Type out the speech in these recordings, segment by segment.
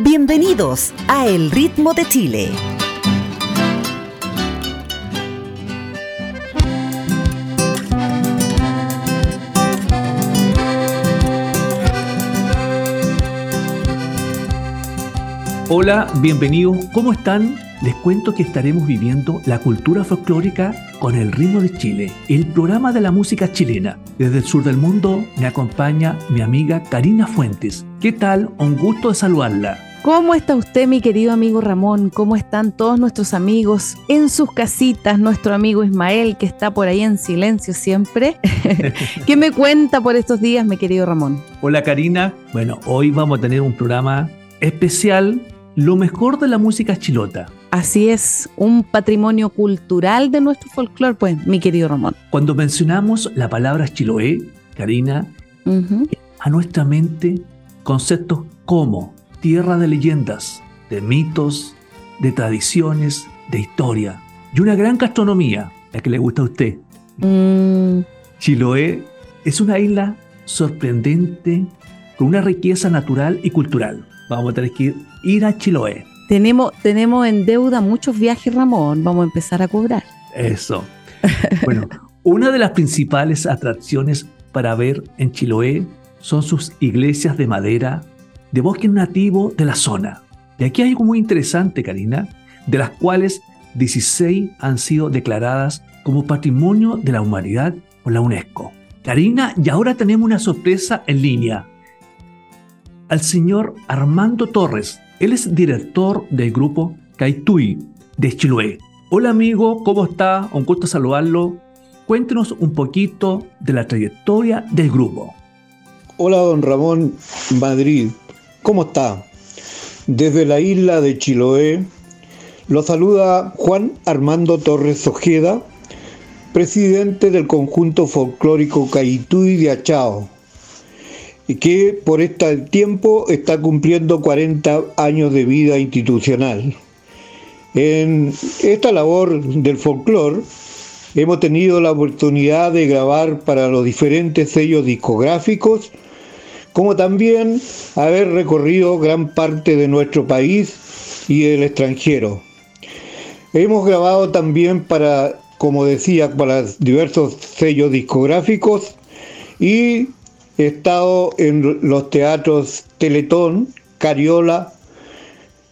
Bienvenidos a El Ritmo de Chile. Hola, bienvenidos. ¿Cómo están? Les cuento que estaremos viviendo la cultura folclórica con el ritmo de Chile, el programa de la música chilena. Desde el sur del mundo me acompaña mi amiga Karina Fuentes. ¿Qué tal? Un gusto de saludarla. ¿Cómo está usted, mi querido amigo Ramón? ¿Cómo están todos nuestros amigos en sus casitas? Nuestro amigo Ismael, que está por ahí en silencio siempre. ¿Qué me cuenta por estos días, mi querido Ramón? Hola, Karina. Bueno, hoy vamos a tener un programa especial, lo mejor de la música chilota. Así es, un patrimonio cultural de nuestro folclore, pues, mi querido Ramón. Cuando mencionamos la palabra Chiloé, Karina, a nuestra mente conceptos como tierra de leyendas, de mitos, de tradiciones, de historia y una gran gastronomía, la que le gusta a usted. Mm. Chiloé es una isla sorprendente con una riqueza natural y cultural. Vamos a tener que ir a Chiloé. Tenemos, tenemos en deuda muchos viajes, Ramón. Vamos a empezar a cobrar. Eso. Bueno, una de las principales atracciones para ver en Chiloé son sus iglesias de madera de bosque nativo de la zona. Y aquí hay algo muy interesante, Karina, de las cuales 16 han sido declaradas como Patrimonio de la Humanidad por la UNESCO. Karina, y ahora tenemos una sorpresa en línea. Al señor Armando Torres, él es director del grupo Kaitui de Chiloé. Hola amigo, ¿cómo está? Un gusto saludarlo. Cuéntenos un poquito de la trayectoria del grupo. Hola don Ramón Madrid, ¿Cómo está? Desde la isla de Chiloé lo saluda Juan Armando Torres Ojeda, presidente del conjunto folclórico Caituy de Achao, que por este tiempo está cumpliendo 40 años de vida institucional. En esta labor del folclore hemos tenido la oportunidad de grabar para los diferentes sellos discográficos como también haber recorrido gran parte de nuestro país y el extranjero. Hemos grabado también para, como decía, para diversos sellos discográficos y he estado en los teatros Teletón, Cariola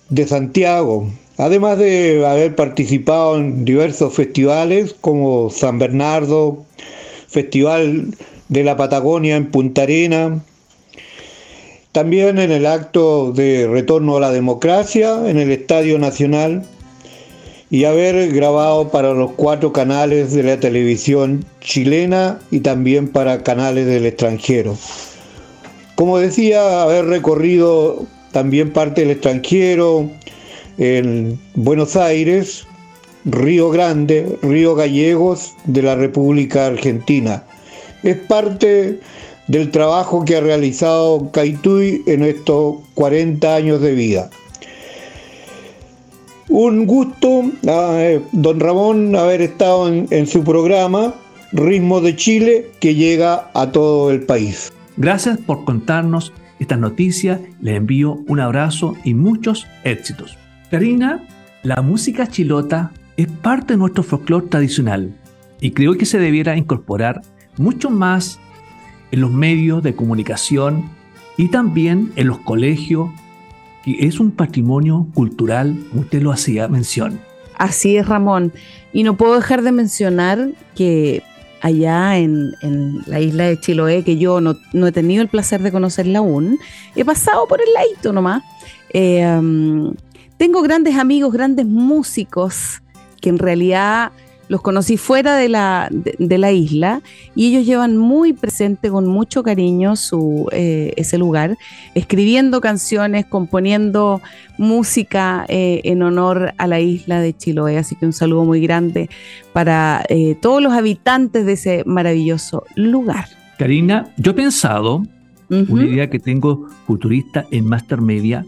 de Santiago, además de haber participado en diversos festivales como San Bernardo, Festival de la Patagonia en Punta Arena, también en el acto de retorno a la democracia en el Estadio Nacional y haber grabado para los cuatro canales de la televisión chilena y también para canales del extranjero. Como decía, haber recorrido también parte del extranjero en Buenos Aires, Río Grande, Río Gallegos de la República Argentina. Es parte del trabajo que ha realizado Caituy en estos 40 años de vida. Un gusto, eh, don Ramón, haber estado en, su programa Ritmo de Chile que llega a todo el país. Gracias por contarnos esta noticia, le envío un abrazo y muchos éxitos. Karina, la música chilota es parte de nuestro folclore tradicional y creo que se debiera incorporar mucho más en los medios de comunicación y también en los colegios, que es un patrimonio cultural, usted lo hacía mención. Así es, Ramón. Y no puedo dejar de mencionar que allá en, la isla de Chiloé, que yo no, he tenido el placer de conocerla aún, he pasado por el ladito nomás. Eh, tengo grandes amigos, grandes músicos que en realidad los conocí fuera de la, de, la isla y ellos llevan muy presente con mucho cariño su, eh, ese lugar, escribiendo canciones, componiendo música eh, en honor a la isla de Chiloé. Así que un saludo muy grande para eh, todos los habitantes de ese maravilloso lugar. Karina, yo he pensado, una idea que tengo futurista en Master Media,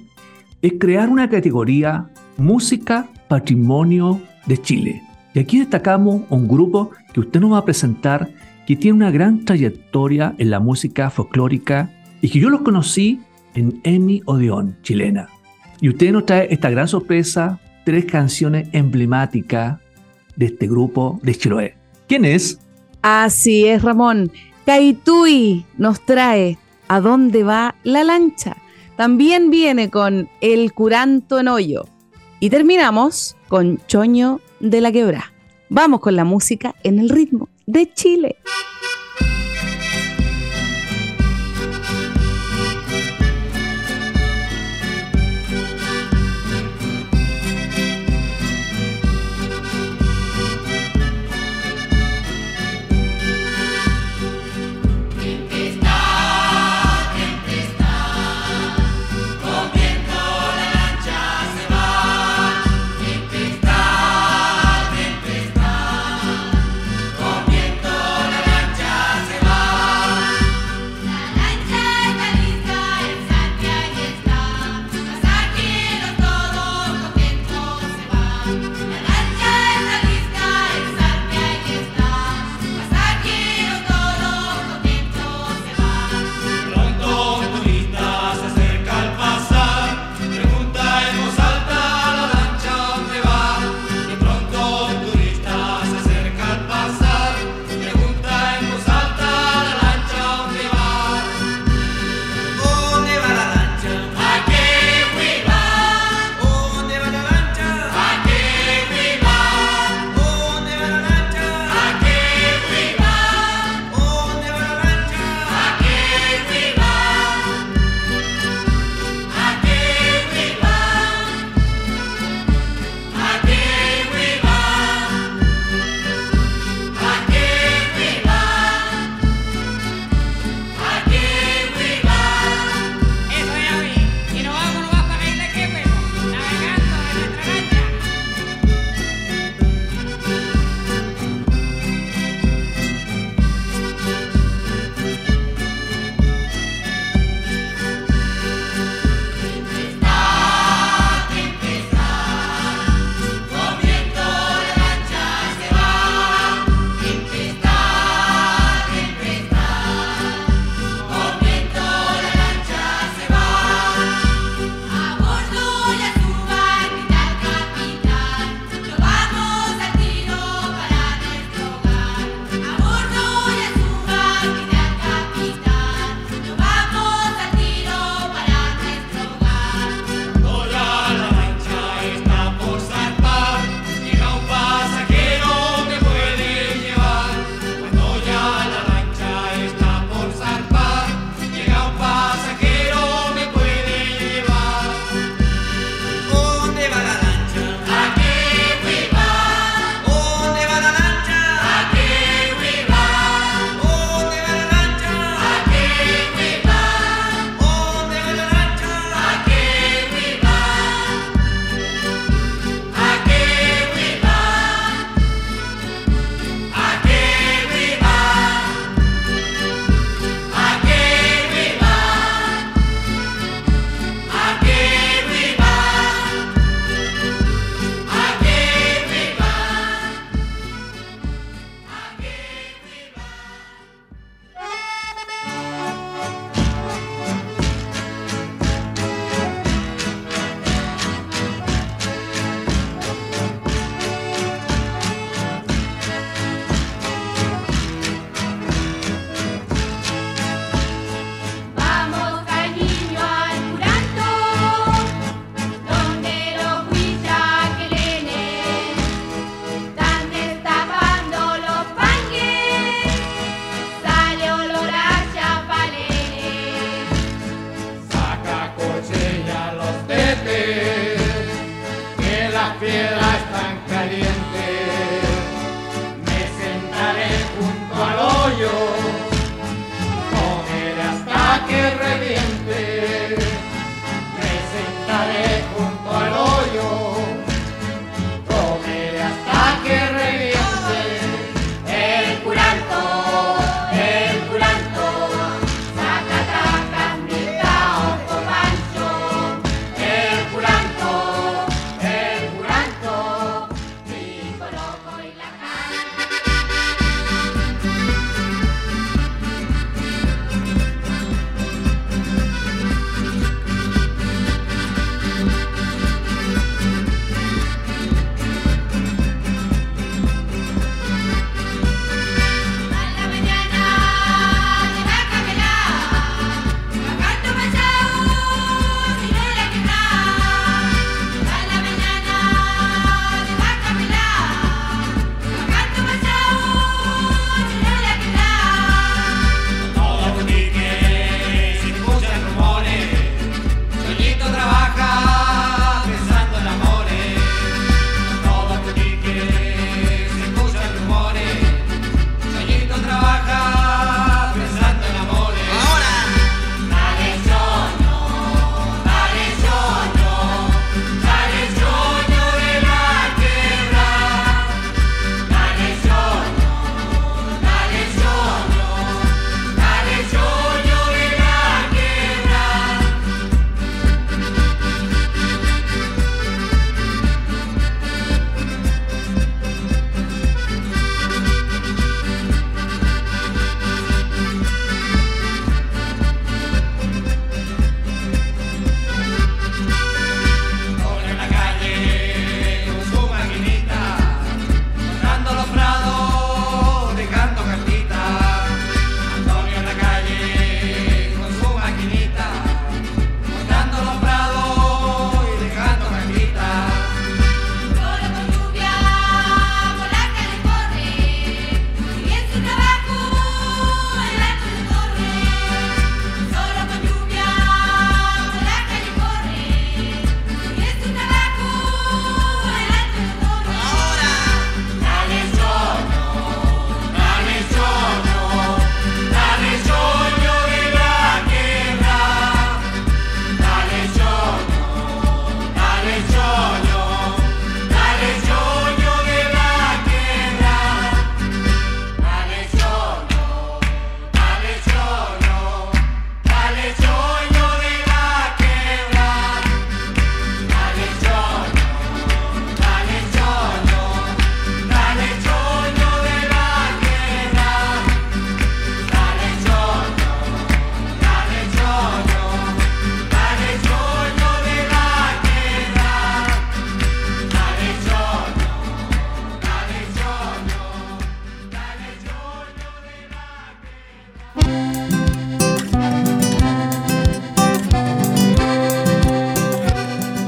es crear una categoría música patrimonio de Chile y aquí destacamos un grupo que usted nos va a presentar que tiene una gran trayectoria en la música folclórica y que yo los conocí en Emi Odeón, chilena. Y usted nos trae esta gran sorpresa, tres canciones emblemáticas de este grupo de Chiloé. ¿Quién es? Así es, Ramón. Kaitui nos trae ¿A dónde va la lancha? También viene con El curanto en hoyo. Y terminamos con Choño de la Quebra. Vamos con la música en el ritmo de Chile.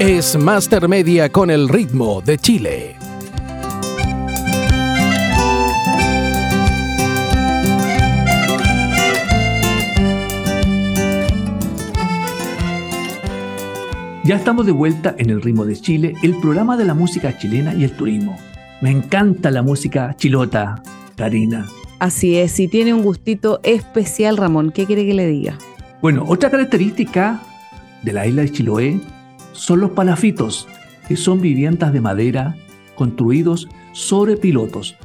Es Master Media con el ritmo de Chile. Ya estamos de vuelta en el ritmo de Chile, el programa de la música chilena y el turismo. Me encanta la música chilota, Karina. Así es, y tiene un gustito especial, Ramón. ¿Qué quiere que le diga? Bueno, otra característica de la isla de Chiloé son los palafitos, que son viviendas de madera construidos sobre pilotos.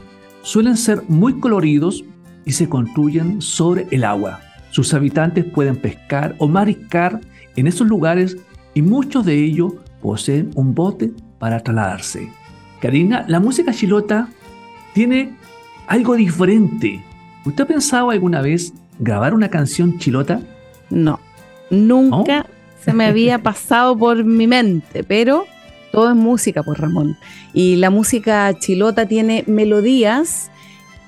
Suelen ser muy coloridos y se construyen sobre el agua. Sus habitantes pueden pescar o mariscar en esos lugares y muchos de ellos poseen un bote para trasladarse. Karina, la música chilota tiene algo diferente. ¿Usted ha pensado alguna vez grabar una canción chilota? No, nunca se me había pasado por mi mente, pero todo es música, pues Ramón. Y la música chilota tiene melodías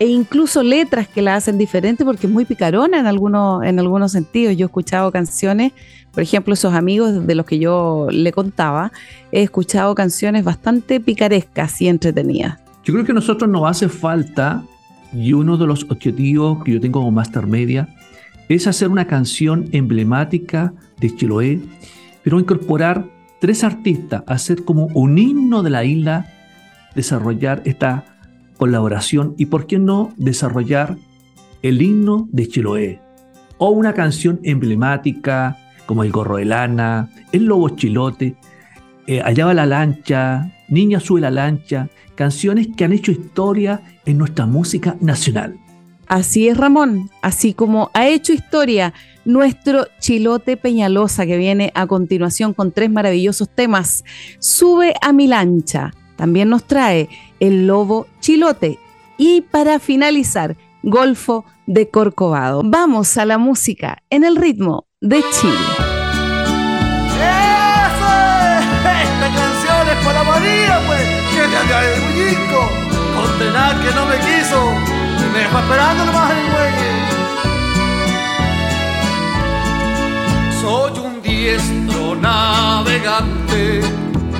e incluso letras que la hacen diferente porque es muy picarona en algunos, en algunos sentidos. Yo he escuchado canciones, por ejemplo, esos amigos de los que yo le contaba, he escuchado canciones bastante picarescas y entretenidas. Yo creo que a nosotros nos hace falta, y uno de los objetivos que yo tengo como Master Media, es hacer una canción emblemática de Chiloé, pero incorporar tres artistas, hacer como un himno de la isla, desarrollar esta colaboración y, por qué no, desarrollar el himno de Chiloé o una canción emblemática como El Gorro de Lana, El Lobo Chilote, eh, Allá va la lancha, Niña sube la lancha, canciones que han hecho historia en nuestra música nacional. Así es, Ramón, así como ha hecho historia nuestro Chilote Peñalosa que viene a continuación con tres maravillosos temas. Sube a mi lancha, también nos trae el lobo chilote y para finalizar, Golfo de Corcovado. Vamos a la música en el ritmo de Chile. ¡Eso Esta canción es para María, pues, que haga el bullico. Condenar que no me quiso, me dejó esperando nomás el güey. Soy un diestro navegante,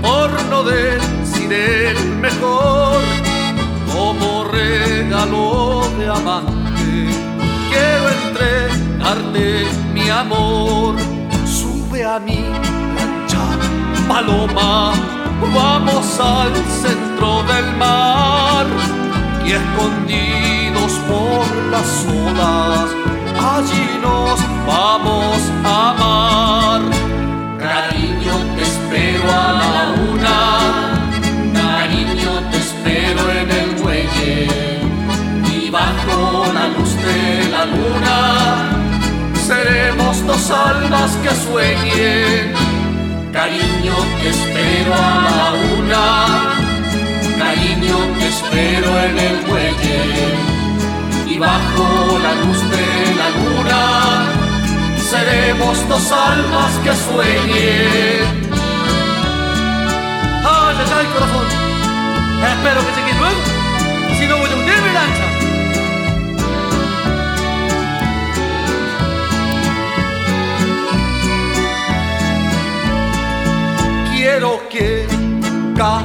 por no decir el mejor, como regalo de amante. Quiero entregarte mi amor, sube a mi lancha, paloma, vamos al centro del mar y escondidos las olas, allí nos vamos a amar. Cariño, te espero a la una, cariño, te espero en el muelle. Y bajo la luz de la luna seremos dos almas que sueñen. Cariño, te espero a la una. Cariño, te espero en el muelle bajo la luz de la luna seremos dos almas que sueñen. ¡Ay, ay, ay, corazón! Espero que llegue luego, si no voy a hundir mi lancha. Quiero que nunca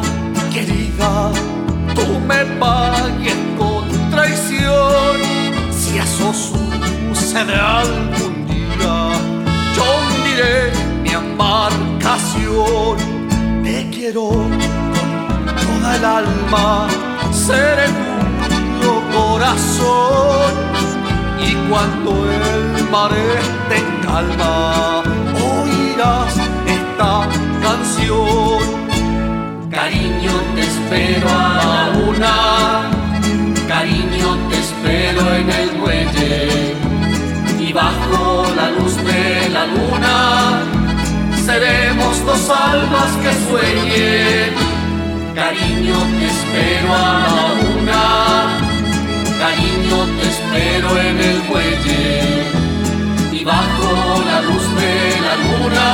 querida, tú me pagues con traición. Eso sucede algún día, yo hundiré mi embarcación. Te quiero con toda el alma, seré tuyo corazón. Y cuando el mar esté en calma, oirás esta canción. Cariño, te espero a la una. Cariño, te espero en el de la luna seremos dos almas que sueñen. Cariño, te espero a la una. Cariño, te espero en el muelle. Y bajo la luz de la luna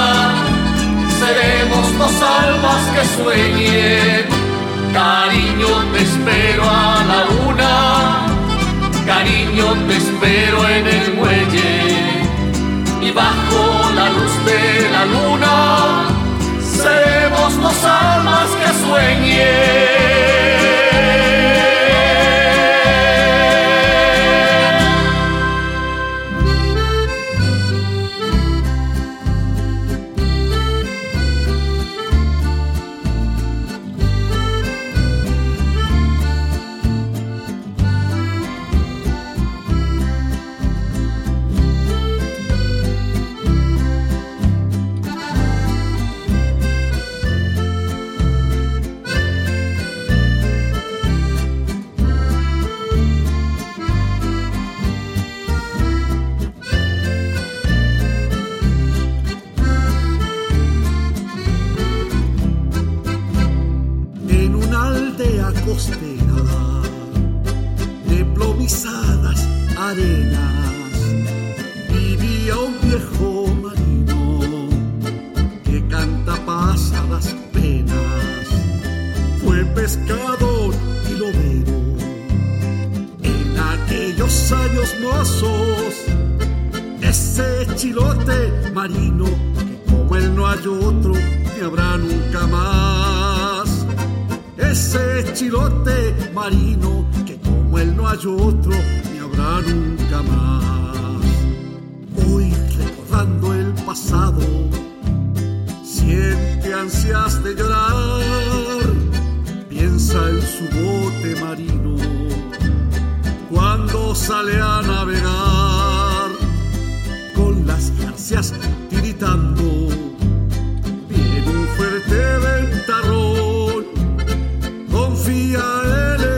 seremos dos almas que sueñen. Cariño, te espero a la una. Ansias de llorar, piensa en su bote marino. Cuando sale a navegar con las garcias tiritando. Viene un fuerte ventarrón, confía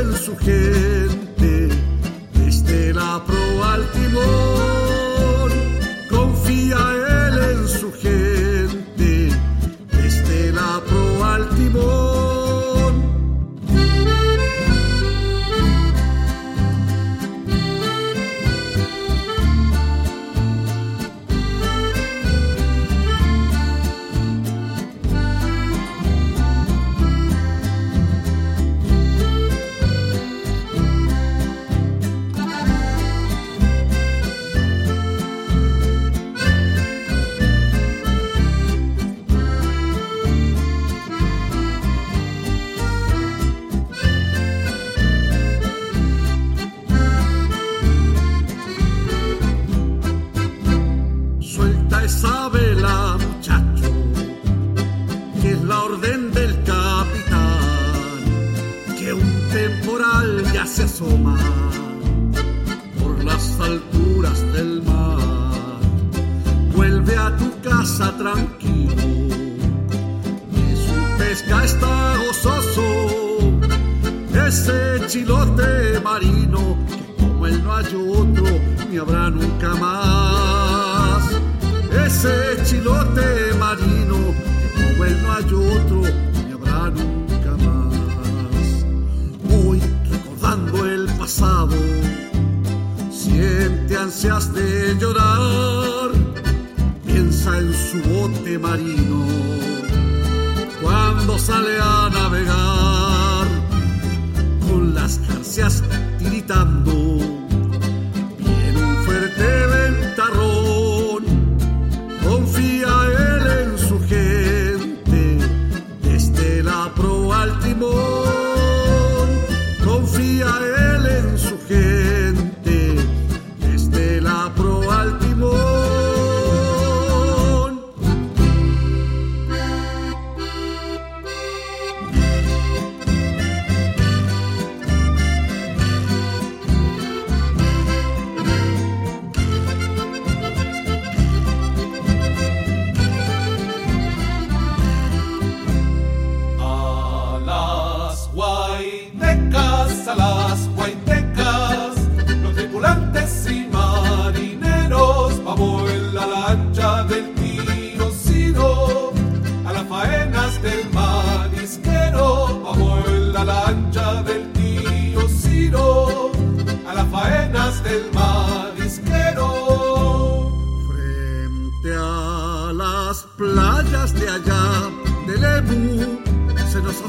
en su gente, desde la proa al timón, ni habrá nunca más. Ese chilote marino, él no hay otro, ni habrá nunca más. Hoy, recordando el pasado, siente ansias de llorar, piensa en su bote marino, cuando sale a navegar, con las garcias tiritando, fuerte ventarrón. Confía él en su gente, desde la proa al timón,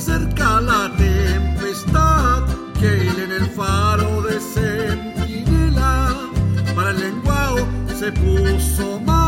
acerca la tempestad que en el faro de Centinela. Para el lenguao se puso mal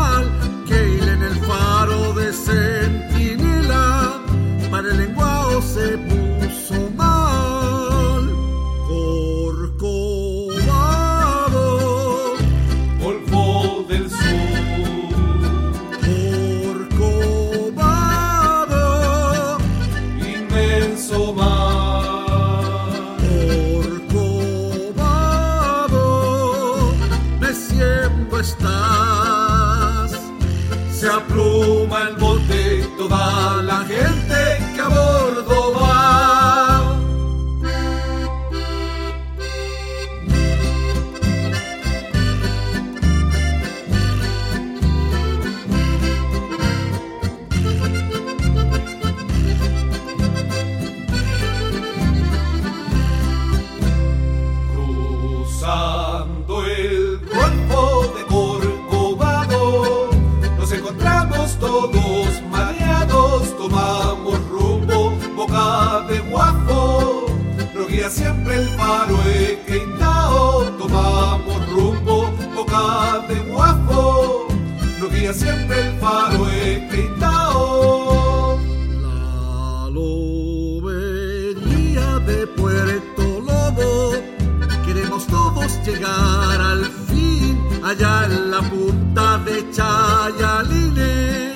de Chayaline,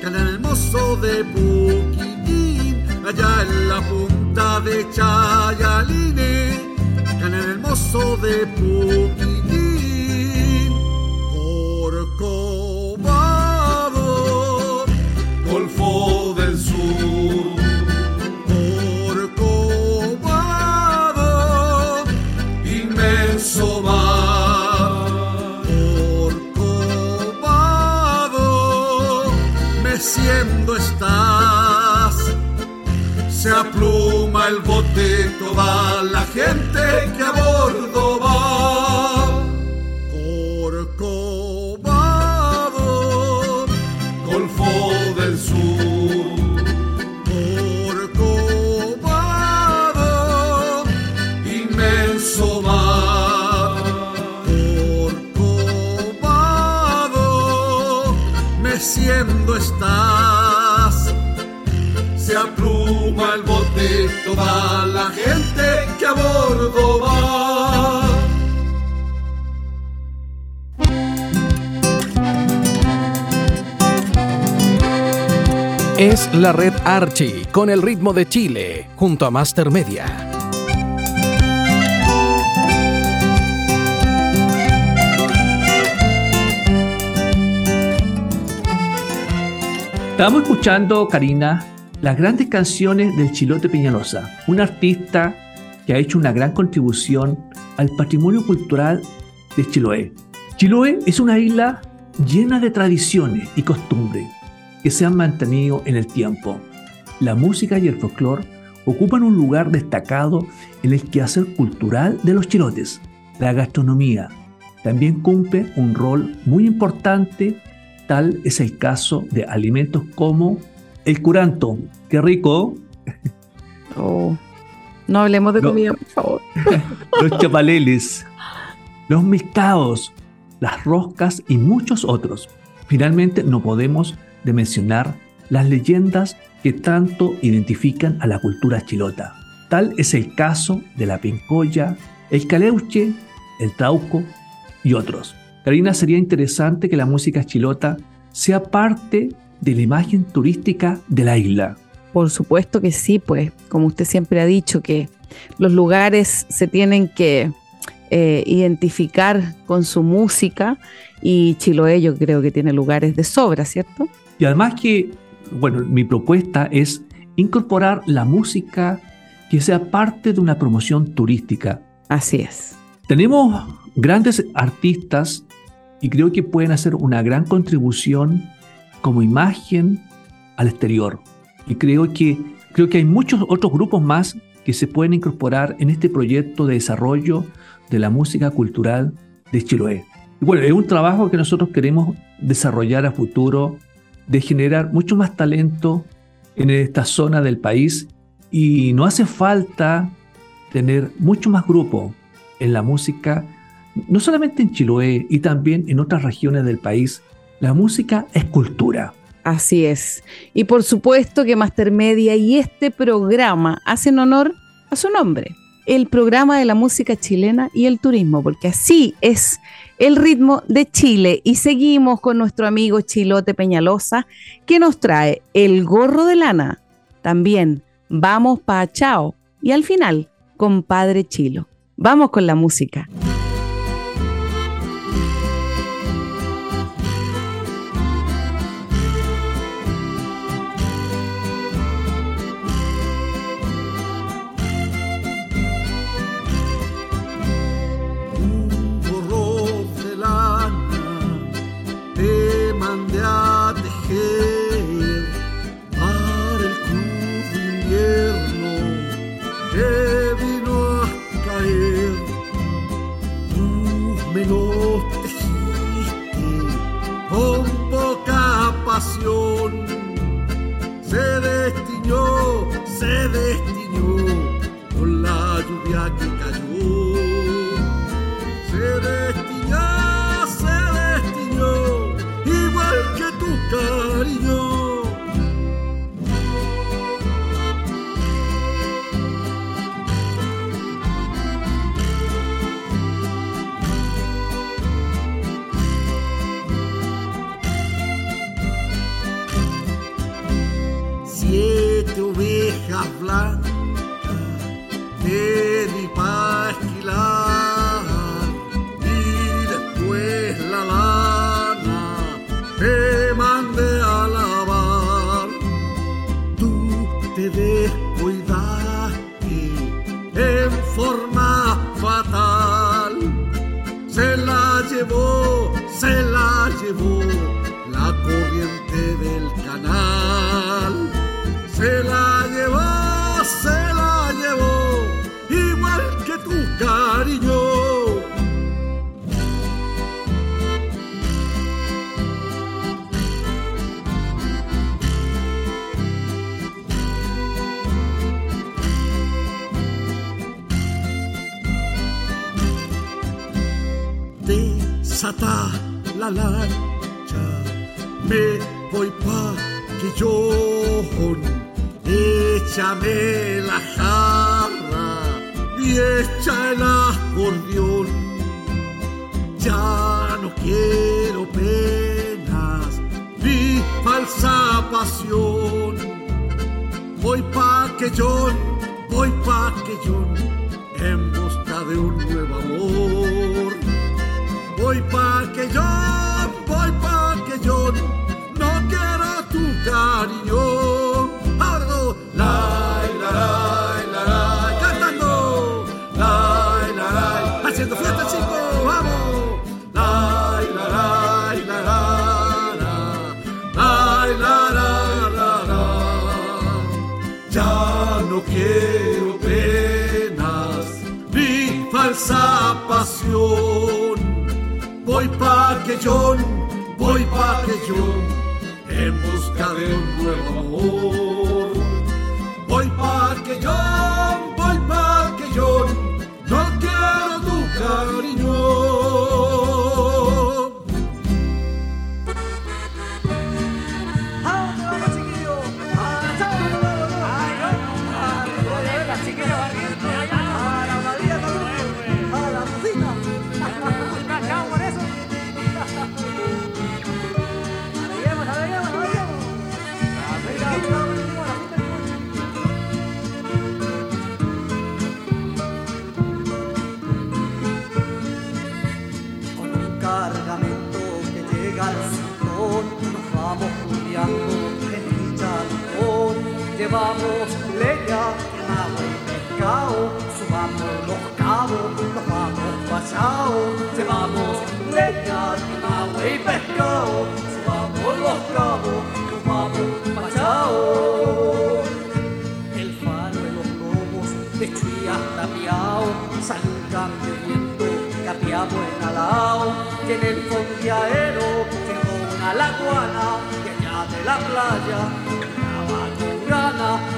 Can hermoso de Puquitín, allá en la punta de Chayaline, Can hermoso de Puquitín. poder Toda la gente que a bordo va. Es la red Archie con el ritmo de Chile junto a Master Media. Estamos escuchando, Karina, las grandes canciones del Chilote Peñalosa, un artista que ha hecho una gran contribución al patrimonio cultural de Chiloé. Chiloé es una isla llena de tradiciones y costumbres que se han mantenido en el tiempo. La música y el folclore ocupan un lugar destacado en el quehacer cultural de los chilotes. La gastronomía también cumple un rol muy importante, tal es el caso de alimentos como el curanto, qué rico, Oh, no hablemos de comida, por favor. los chapaleles, los milcaos, las roscas y muchos otros. Finalmente, no podemos de mencionar las leyendas que tanto identifican a la cultura chilota. Tal es el caso de la pincoya, el caleuche, el trauco y otros. Karina, sería interesante que la música chilota sea parte de la imagen turística de la isla. Por supuesto que sí, pues, como usted siempre ha dicho, que los lugares se tienen que eh, identificar con su música y Chiloé yo creo que tiene lugares de sobra, ¿cierto? Y además que, bueno, mi propuesta es incorporar la música que sea parte de una promoción turística. Así es. Tenemos grandes artistas y creo que pueden hacer una gran contribución como imagen al exterior. Y creo que, creo que hay muchos otros grupos más que se pueden incorporar en este proyecto de desarrollo de la música cultural de Chiloé. Y bueno, es un trabajo que nosotros queremos desarrollar a futuro, de generar mucho más talento en esta zona del país y no hace falta tener mucho más grupos en la música, no solamente en Chiloé y también en otras regiones del país. La música es cultura. Así es. Y por supuesto que Master Media y este programa hacen honor a su nombre, el programa de la música chilena y el turismo, porque así es el ritmo de Chile. Y seguimos con nuestro amigo Chilote Peñalosa, que nos trae el gorro de lana. También vamos pa' chao. Y al final, compadre Chilo. Vamos con la música. Se destiñó, se destiñó con la lluvia que cayó. Se destiñó, se destiñó, igual que tu cariño. hablar falsa pasión. Voy pa' que yo, voy pa' que yo en busca de un nuevo amor. Llevamos leña, agua y pescado, subamos los cabos, nos vamos pachao. Llevamos leña, agua y pescado, subamos los cabos, nos vamos pachao. El faro de los lobos, de Chuy hasta Piao, sale un cambio viento, capiamo en alao, y en el fondeadero llegó una laguana, y allá de la playa,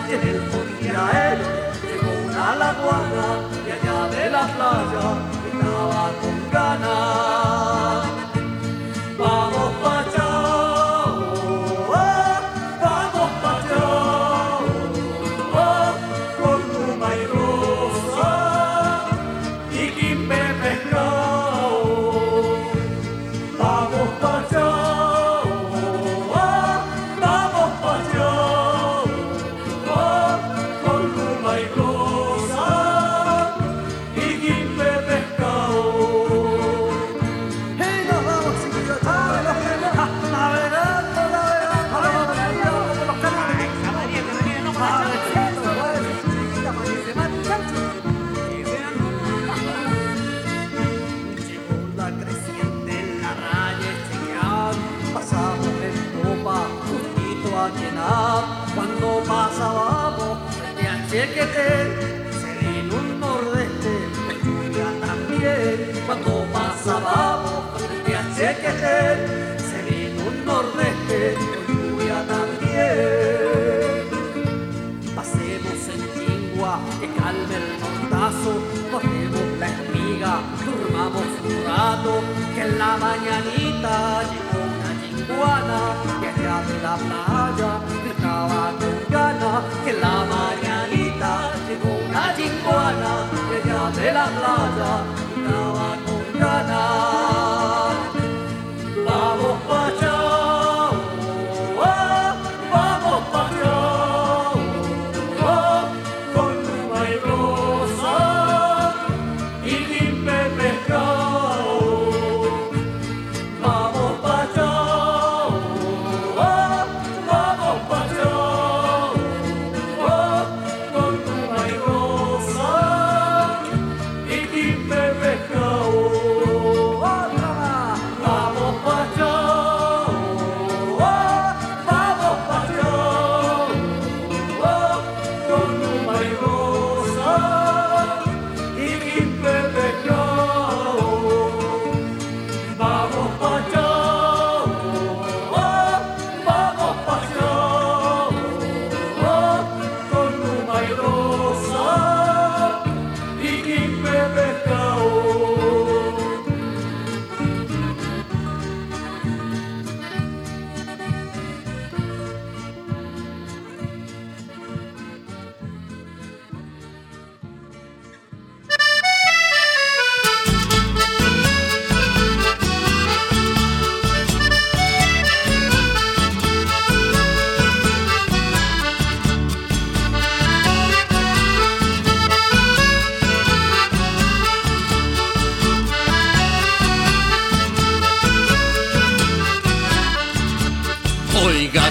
y en el fondeadero llegó una laguana, y allá de la playa, estaba con gana. Lluvia también. Pasemos en Chingua, que calme el montazo, cogemos la espiga, durmamos un rato, que en la mañanita llegó una chinguana, que allá de la playa estaba con ganas, que en la mañanita llegó una chinguana, que allá de la playa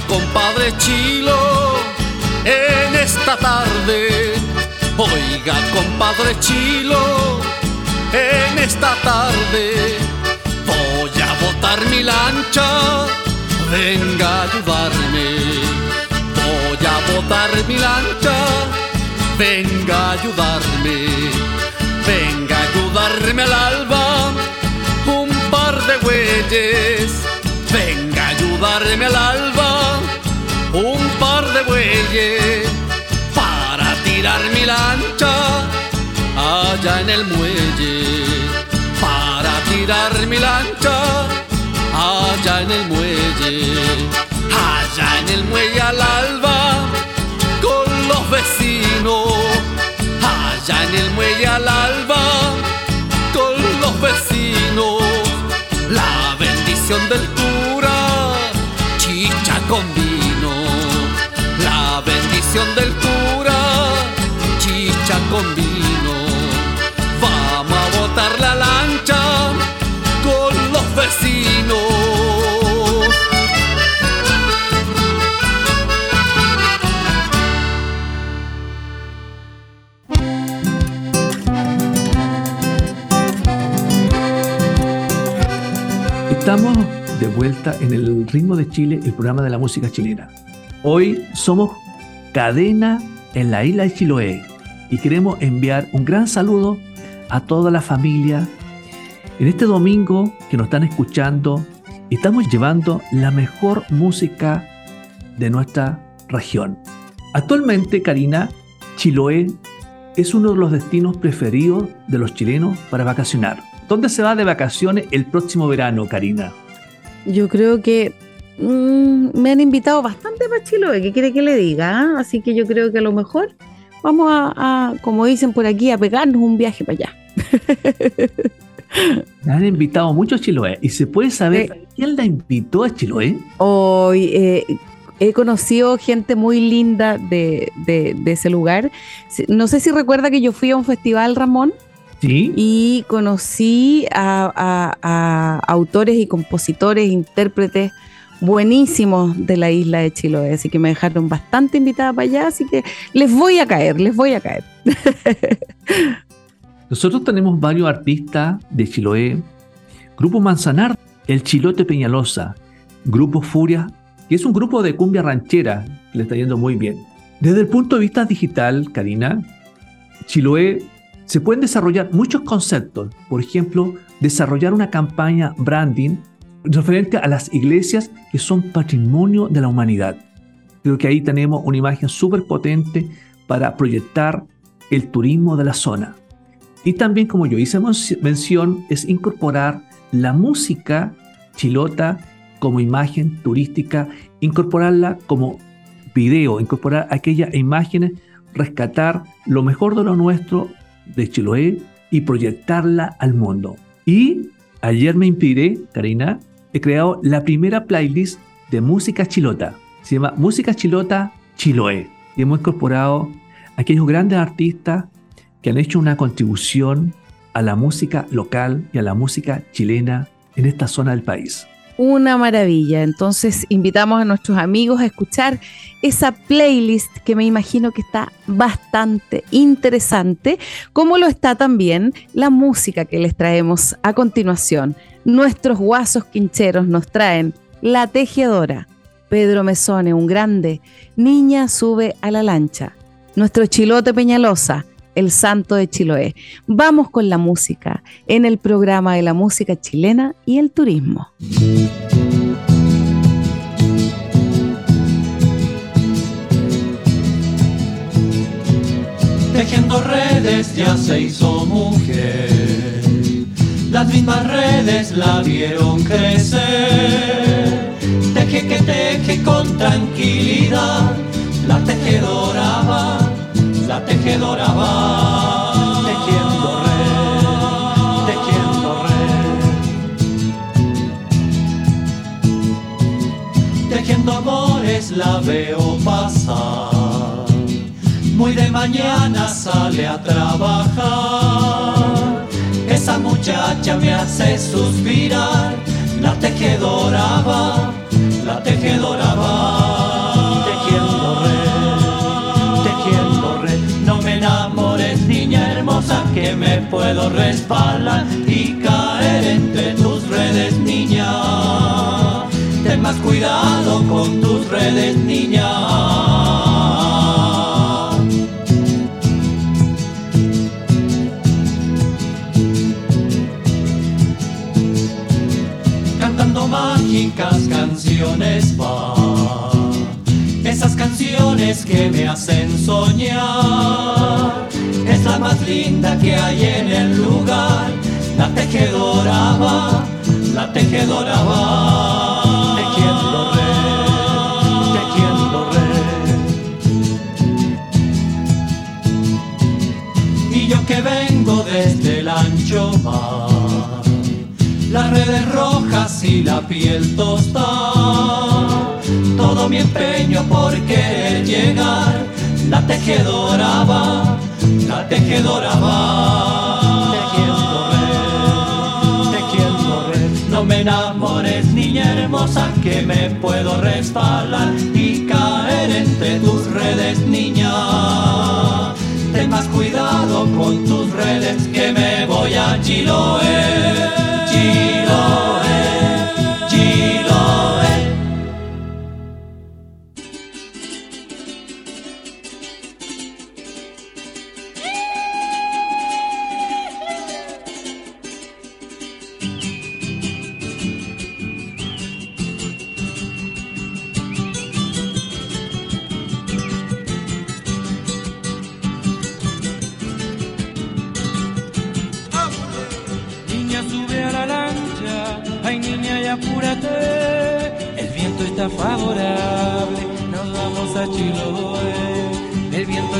compadre Chilo, en esta tarde. Oiga, compadre Chilo, en esta tarde voy a botar mi lancha. Venga a ayudarme, voy a botar mi lancha. Venga a ayudarme, venga a ayudarme al alba. Un par de bueyes, venga a ayudarme al alba. Un par de bueyes para tirar mi lancha allá en el muelle. Para tirar mi lancha allá en el muelle. Allá en el muelle al alba con los vecinos. Allá en el muelle al alba con los vecinos. La bendición del con vino. La bendición del cura, chicha con vino. Vamos a botar la lancha con los vecinos. Estamos de vuelta en el ritmo de Chile, el programa de la música chilena. Hoy somos cadena en la isla de Chiloé y queremos enviar un gran saludo a toda la familia. En este domingo que nos están escuchando, estamos llevando la mejor música de nuestra región. Actualmente, Karina, Chiloé es uno de los destinos preferidos de los chilenos para vacacionar. ¿Dónde se va de vacaciones el próximo verano, Karina? Yo creo que mm, me han invitado bastante para Chiloé, ¿qué quiere que le diga? Así que yo creo que a lo mejor vamos a, a, como dicen por aquí, a pegarnos un viaje para allá. Me han invitado muchos Chiloé. ¿Y se puede saber quién la invitó a Chiloé? Hoy eh, he conocido gente muy linda de, de- de ese lugar. No sé si recuerda que yo fui a un festival, Ramón, Sí. y conocí a, a- a autores y compositores, intérpretes buenísimos de la isla de Chiloé. Así que me dejaron bastante invitada para allá, así que les voy a caer, les voy a caer. Nosotros tenemos varios artistas de Chiloé. Grupo Manzanar, El Chilote Peñalosa. Grupo Furia, que es un grupo de cumbia ranchera que le está yendo muy bien. Desde el punto de vista digital, Karina, Chiloé se pueden desarrollar muchos conceptos. Por ejemplo, desarrollar una campaña branding referente a las iglesias que son patrimonio de la humanidad. Creo que ahí tenemos una imagen súper potente para proyectar el turismo de la zona. Y también, como yo hice mención, es incorporar la música chilota como imagen turística, incorporarla como video, incorporar aquellas imágenes, rescatar lo mejor de lo nuestro de Chiloé y proyectarla al mundo. Y ayer me inspiré, Karina, he creado la primera playlist de música chilota. Se llama Música Chilota Chiloé. Y hemos incorporado aquellos grandes artistas que han hecho una contribución a la música local y a la música chilena en esta zona del país. Una maravilla. Entonces invitamos a nuestros amigos a escuchar esa playlist que me imagino que está bastante interesante, como lo está también la música que les traemos a continuación. Nuestros guasos quincheros nos traen La Tejedora, Pedro Mesone, un grande, Niña sube a la lancha, nuestro Chilote Peñalosa, el Santo de Chiloé. Vamos con la música en el programa de la música chilena y el turismo. Tejiendo redes ya se hizo mujer. Las mismas redes la vieron crecer. Teje que teje con tranquilidad. La tejedora va, la tejedora va. Tejiendo red, tejiendo red. Tejiendo amores la veo pasar. Muy de mañana sale a trabajar. Esa muchacha me hace suspirar. La tejedora va. Puedo resbalar y caer entre tus redes, niña. Ten más cuidado con tus redes, niña. Mágicas canciones va esas canciones que me hacen soñar. Más linda que hay en el lugar, la tejedora va, la tejedora va. Tejiendo red, tejiendo red. Y yo que vengo desde el ancho mar, las redes rojas y la piel tostada todo mi empeño por querer llegar. La tejedora va, la tejedora va. Tejiendo red, tejiendo red. No me enamores, niña hermosa, que me puedo resbalar y caer entre tus redes, niña. Ten más cuidado con tus redes, que me voy a Chiloé, Chiloé.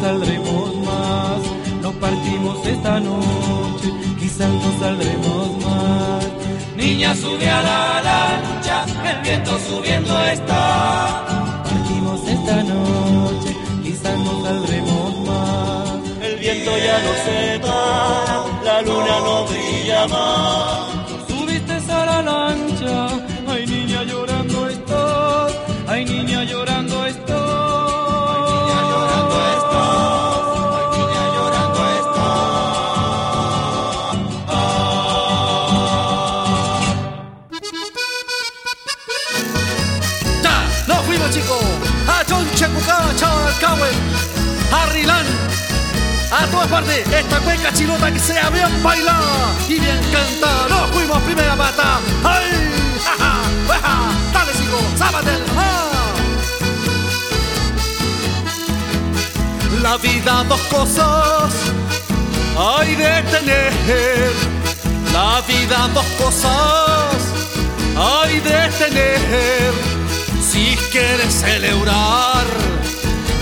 saldremos más partimos esta noche, quizás no saldremos más. Niña sube a la lancha, el viento subiendo está. Partimos esta noche, quizás no saldremos más. El viento ya no se va, la luna no brilla más. Esta cueca chilota que sea bien bailada y bien cantada. Nos fuimos primera pata. ¡Ay! ¡Ja, dale chico! ¡Zápatel! La vida dos cosas hay de tener. La vida dos cosas hay de tener. Si quieres celebrar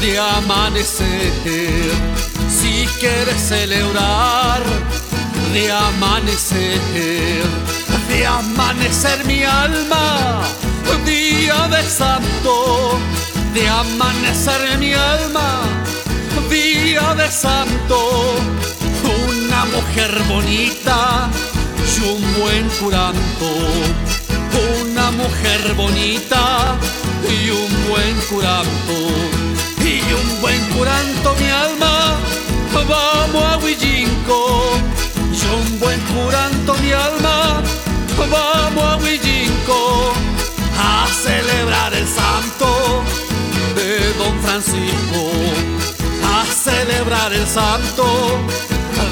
de amanecer. Quieres celebrar de amanecer, de amanecer mi alma, día de santo, de amanecer mi alma, día de santo, una mujer bonita y un buen curanto, una mujer bonita y un buen curanto. Y un buen curanto, mi alma, vamos a Huillinco. Un buen curanto, mi alma, vamos a Huillinco a celebrar el santo de Don Francisco. A celebrar el santo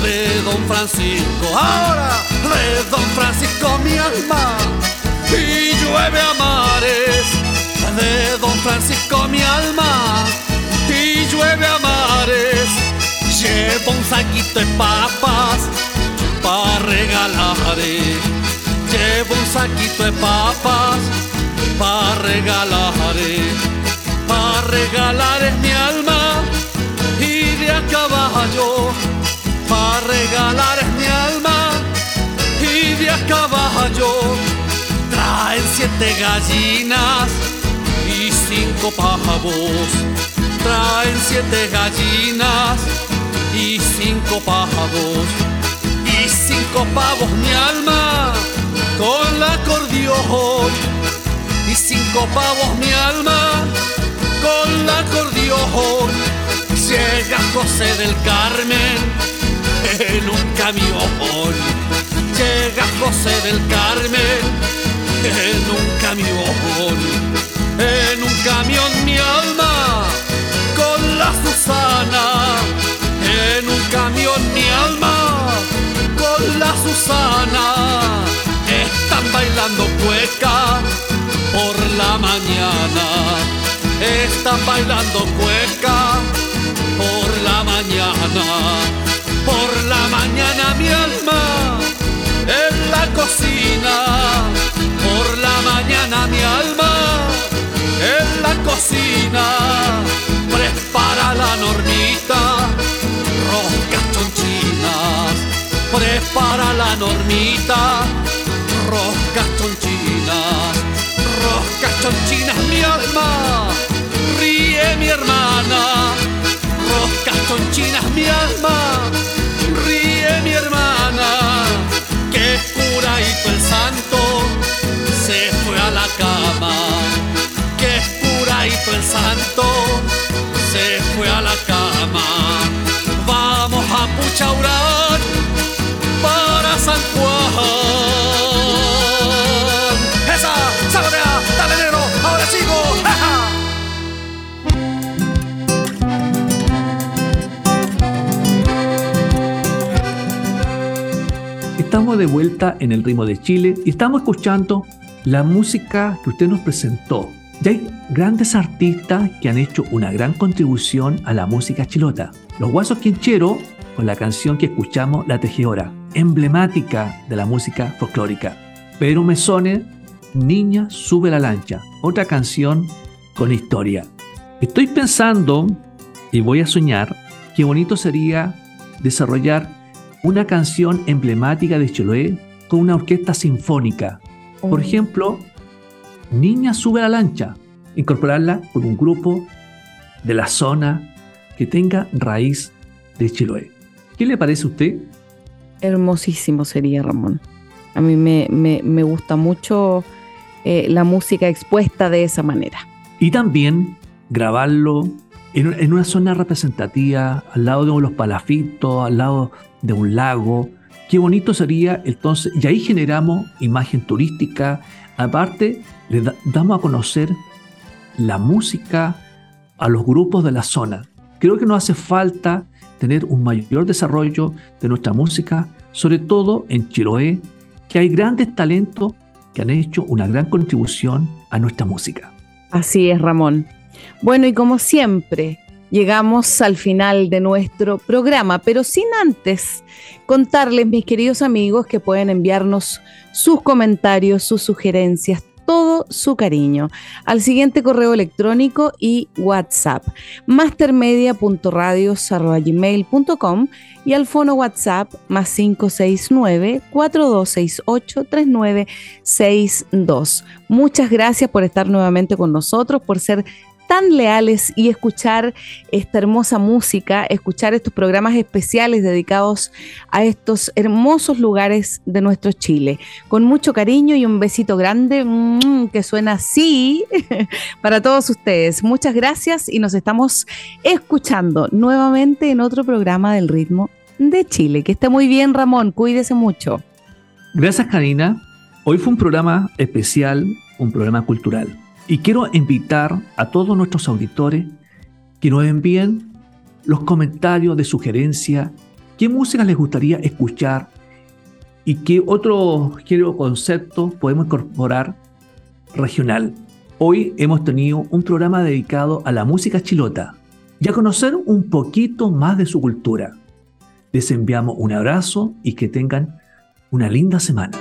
de Don Francisco. Ahora de Don Francisco mi alma y llueve a mares. De Don Francisco mi alma y llueve a mares. Llevo un saquito de papas para regalar. Llevo un saquito de papas para regalar. Para regalar es mi alma y de a caballo para regalar es mi alma y de a caballo traen siete gallinas y cinco pavos traen siete gallinas y cinco pavos y cinco pavos mi alma con la acordeón y cinco pavos mi alma con la acordeón llega José del Carmen en un camión. Llega José del Carmen en un camión. En un camión mi alma con la Susana. Mi alma con la Susana. Están bailando cueca por la mañana. Están bailando cueca por la mañana por la mañana mi alma en la cocina, por la mañana mi alma en la cocina, prepara la normita, prepara la normita, roscas chonchinas, roscas chonchinas mi alma, ríe mi hermana, roscas chonchinas mi alma. Ríe mi hermana, que curadito el santo. Se fue a la cama, que curadito el santo. Se fue a la cama. Vamos a puchaurar San Juan. Estamos de vuelta en el ritmo de Chile y estamos escuchando la música que usted nos presentó. Ya hay grandes artistas que han hecho una gran contribución a la música chilota. Los Guasos Quincheros, con la canción que escuchamos, La Tejedora, emblemática de la música folclórica. Pedro Mesones, Niña sube la lancha, otra canción con historia. Estoy pensando y voy a soñar qué bonito sería desarrollar una canción emblemática de Chiloé con una orquesta sinfónica. Por oh. ejemplo, Niña sube la lancha, incorporarla con un grupo de la zona que tenga raíz de Chiloé. ¿Qué le parece a usted? Hermosísimo sería, Ramón. A mí me, gusta mucho eh, la música expuesta de esa manera. Y también grabarlo en, en, una zona representativa, al lado de los palafitos, al lado de un lago. Qué bonito sería entonces, y ahí generamos imagen turística. Aparte, le damos a conocer la música a los grupos de la zona. Creo que nos hace falta tener un mayor desarrollo de nuestra música, sobre todo en Chiloé, que hay grandes talentos que han hecho una gran contribución a nuestra música. Así es, Ramón. Bueno, y como siempre, llegamos al final de nuestro programa, pero sin antes contarles, mis queridos amigos, que pueden enviarnos sus comentarios, sus sugerencias, todo su cariño al siguiente correo electrónico y WhatsApp mastermedia.radios.gmail.com y al fono WhatsApp más 569 4268 3962. Muchas gracias por estar nuevamente con nosotros, por ser tan leales y escuchar esta hermosa música, escuchar estos programas especiales dedicados a estos hermosos lugares de nuestro Chile. Con mucho cariño y un besito grande mm, que suena así para todos ustedes. Muchas gracias y nos estamos escuchando nuevamente en otro programa del ritmo de Chile. Que esté muy bien, Ramón. Cuídese mucho. Gracias, Karina. Hoy fue un programa especial, un programa cultural. Y quiero invitar a todos nuestros auditores que nos envíen los comentarios de sugerencia, qué música les gustaría escuchar y qué otro quiero concepto podemos incorporar regional. Hoy hemos tenido un programa dedicado a la música chilota y a conocer un poquito más de su cultura. Les enviamos un abrazo y que tengan una linda semana.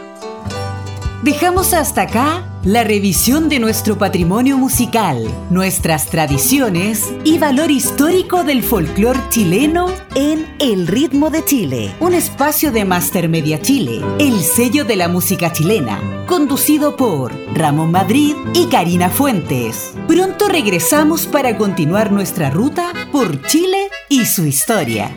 Dejamos hasta acá la revisión de nuestro patrimonio musical, nuestras tradiciones y valor histórico del folclore chileno en El Ritmo de Chile, un espacio de Master Media Chile, el sello de la música chilena, conducido por Ramón Madrid y Karina Fuentes. Pronto regresamos para continuar nuestra ruta por Chile y su historia.